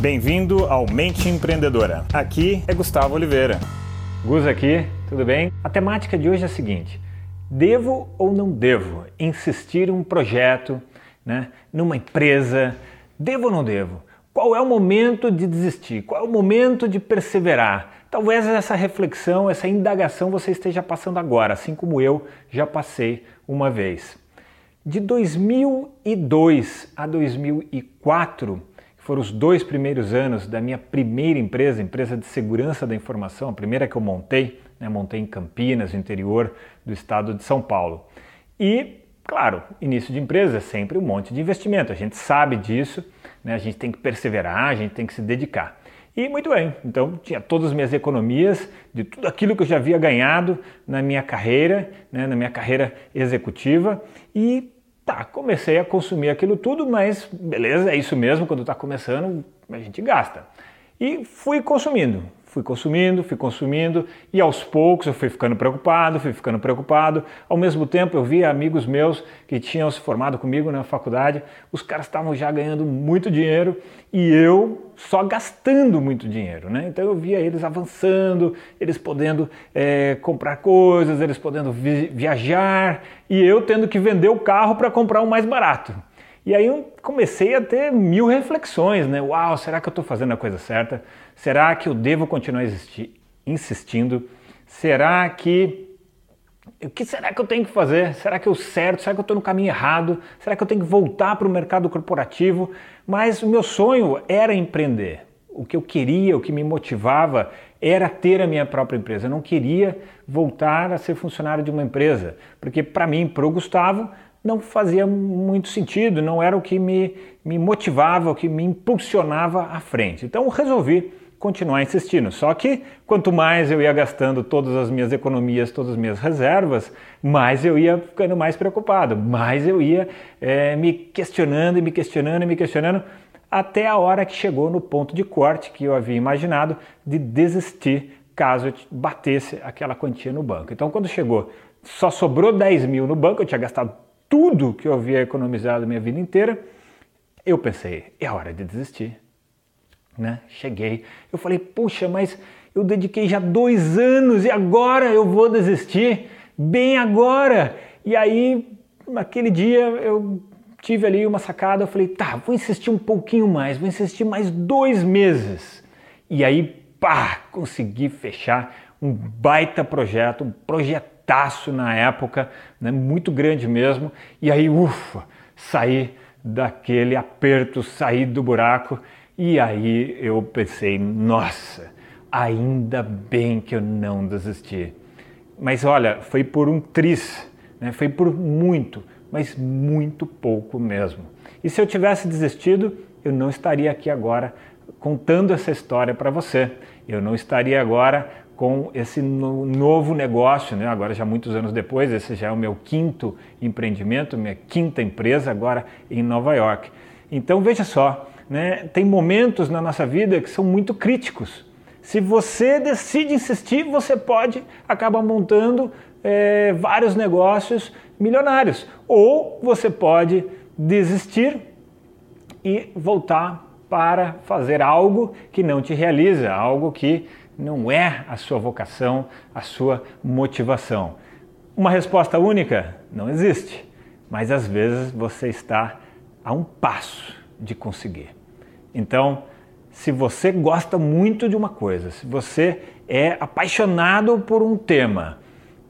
Bem-vindo ao Mente Empreendedora. Aqui é Gustavo Oliveira. Gus aqui, tudo bem? A temática de hoje é a seguinte: devo ou não devo insistir em um projeto, né, numa empresa? Devo ou não devo? Qual é o momento de desistir? Qual é o momento de perseverar? Talvez essa reflexão, essa indagação você esteja passando agora, assim como eu já passei uma vez. De 2002 a 2004, foram os dois primeiros anos da minha primeira empresa, empresa de segurança da informação, a primeira que eu montei, né, montei em Campinas, interior do estado de São Paulo. E, claro, início de empresa é sempre um monte de investimento, a gente sabe disso, né, a gente tem que perseverar, a gente tem que se dedicar. E muito bem, então tinha todas as minhas economias de tudo aquilo que eu já havia ganhado na minha carreira, né, na minha carreira executiva e Tá, comecei a consumir aquilo tudo, mas beleza, é isso mesmo, quando está começando a gente gasta. E fui consumindo, fui consumindo, fui consumindo, e aos poucos eu fui ficando preocupado, fui ficando preocupado. Ao mesmo tempo eu via amigos meus que tinham se formado comigo na faculdade, os caras estavam já ganhando muito dinheiro e eu só gastando muito dinheiro, né? Então eu via eles avançando, eles podendo é, comprar coisas, eles podendo vi viajar e eu tendo que vender o carro para comprar um mais barato. E aí eu comecei a ter mil reflexões, né? Uau, será que eu estou fazendo a coisa certa? Será que eu devo continuar insistindo? Será que o que será que eu tenho que fazer? Será que eu certo? Será que eu estou no caminho errado? Será que eu tenho que voltar para o mercado corporativo? Mas o meu sonho era empreender. O que eu queria, o que me motivava era ter a minha própria empresa. Eu não queria voltar a ser funcionário de uma empresa, porque para mim, para o Gustavo, não fazia muito sentido, não era o que me, me motivava, o que me impulsionava à frente. Então resolvi continuar insistindo. Só que quanto mais eu ia gastando todas as minhas economias, todas as minhas reservas, mais eu ia ficando mais preocupado, mais eu ia é, me questionando e me questionando e me questionando, até a hora que chegou no ponto de corte que eu havia imaginado de desistir caso eu batesse aquela quantia no banco. Então quando chegou, só sobrou 10 mil no banco, eu tinha gastado tudo que eu havia economizado minha vida inteira, eu pensei, é hora de desistir. Né? Cheguei, eu falei, puxa, mas eu dediquei já dois anos e agora eu vou desistir? Bem agora! E aí, naquele dia, eu tive ali uma sacada, eu falei, tá, vou insistir um pouquinho mais, vou insistir mais dois meses. E aí, pá, consegui fechar um baita projeto, um projeto taço na época, né, muito grande mesmo, e aí, ufa, saí daquele aperto, saí do buraco, e aí eu pensei, nossa, ainda bem que eu não desisti. Mas olha, foi por um tris, né, foi por muito, mas muito pouco mesmo. E se eu tivesse desistido, eu não estaria aqui agora contando essa história para você. Eu não estaria agora com esse novo negócio, né? agora já muitos anos depois, esse já é o meu quinto empreendimento, minha quinta empresa agora em Nova York. Então veja só, né? tem momentos na nossa vida que são muito críticos. Se você decide insistir, você pode acabar montando é, vários negócios milionários. Ou você pode desistir e voltar para fazer algo que não te realiza, algo que não é a sua vocação, a sua motivação. Uma resposta única não existe, mas às vezes você está a um passo de conseguir. Então, se você gosta muito de uma coisa, se você é apaixonado por um tema,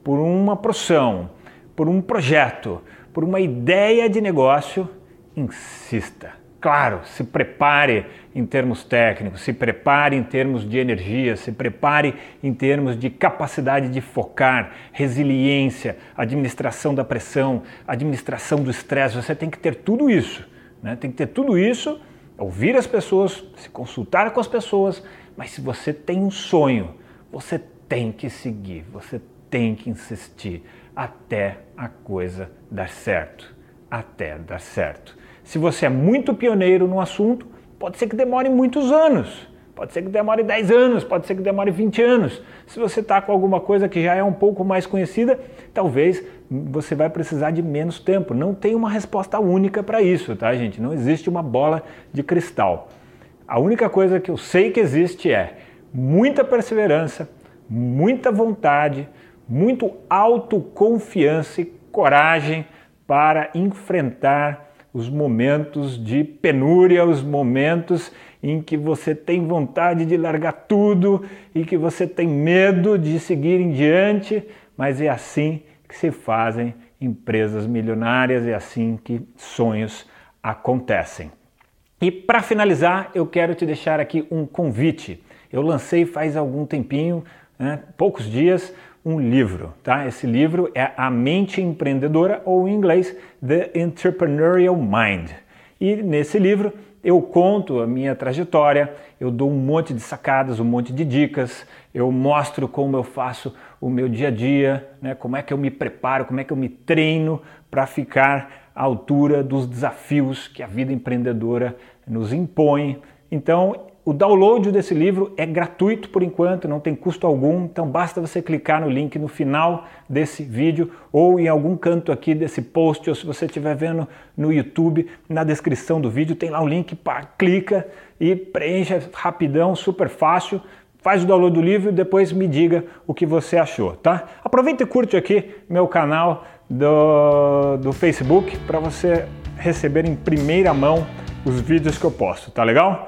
por uma profissão, por um projeto, por uma ideia de negócio, insista Claro, se prepare em termos técnicos, se prepare em termos de energia, se prepare em termos de capacidade de focar, resiliência, administração da pressão, administração do estresse. Você tem que ter tudo isso. Né? Tem que ter tudo isso, ouvir as pessoas, se consultar com as pessoas, mas se você tem um sonho, você tem que seguir, você tem que insistir até a coisa dar certo. Até dar certo. Se você é muito pioneiro no assunto, pode ser que demore muitos anos. Pode ser que demore 10 anos, pode ser que demore 20 anos. Se você está com alguma coisa que já é um pouco mais conhecida, talvez você vai precisar de menos tempo. Não tem uma resposta única para isso, tá, gente? Não existe uma bola de cristal. A única coisa que eu sei que existe é muita perseverança, muita vontade, muito autoconfiança e coragem para enfrentar os momentos de penúria, os momentos em que você tem vontade de largar tudo e que você tem medo de seguir em diante, mas é assim que se fazem empresas milionárias, é assim que sonhos acontecem. E para finalizar, eu quero te deixar aqui um convite. Eu lancei faz algum tempinho, né, poucos dias, um livro, tá? Esse livro é A Mente Empreendedora, ou em inglês, The Entrepreneurial Mind. E nesse livro eu conto a minha trajetória, eu dou um monte de sacadas, um monte de dicas, eu mostro como eu faço o meu dia a dia, né? como é que eu me preparo, como é que eu me treino para ficar à altura dos desafios que a vida empreendedora nos impõe. Então, o download desse livro é gratuito por enquanto, não tem custo algum, então basta você clicar no link no final desse vídeo ou em algum canto aqui desse post, ou se você estiver vendo no YouTube, na descrição do vídeo tem lá o link, pá, clica e preencha rapidão, super fácil. Faz o download do livro e depois me diga o que você achou, tá? Aproveita e curte aqui meu canal do, do Facebook para você receber em primeira mão os vídeos que eu posto, tá legal?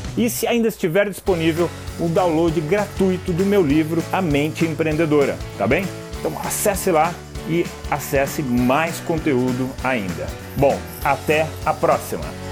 E se ainda estiver disponível, o download gratuito do meu livro A Mente Empreendedora, tá bem? Então acesse lá e acesse mais conteúdo ainda. Bom, até a próxima!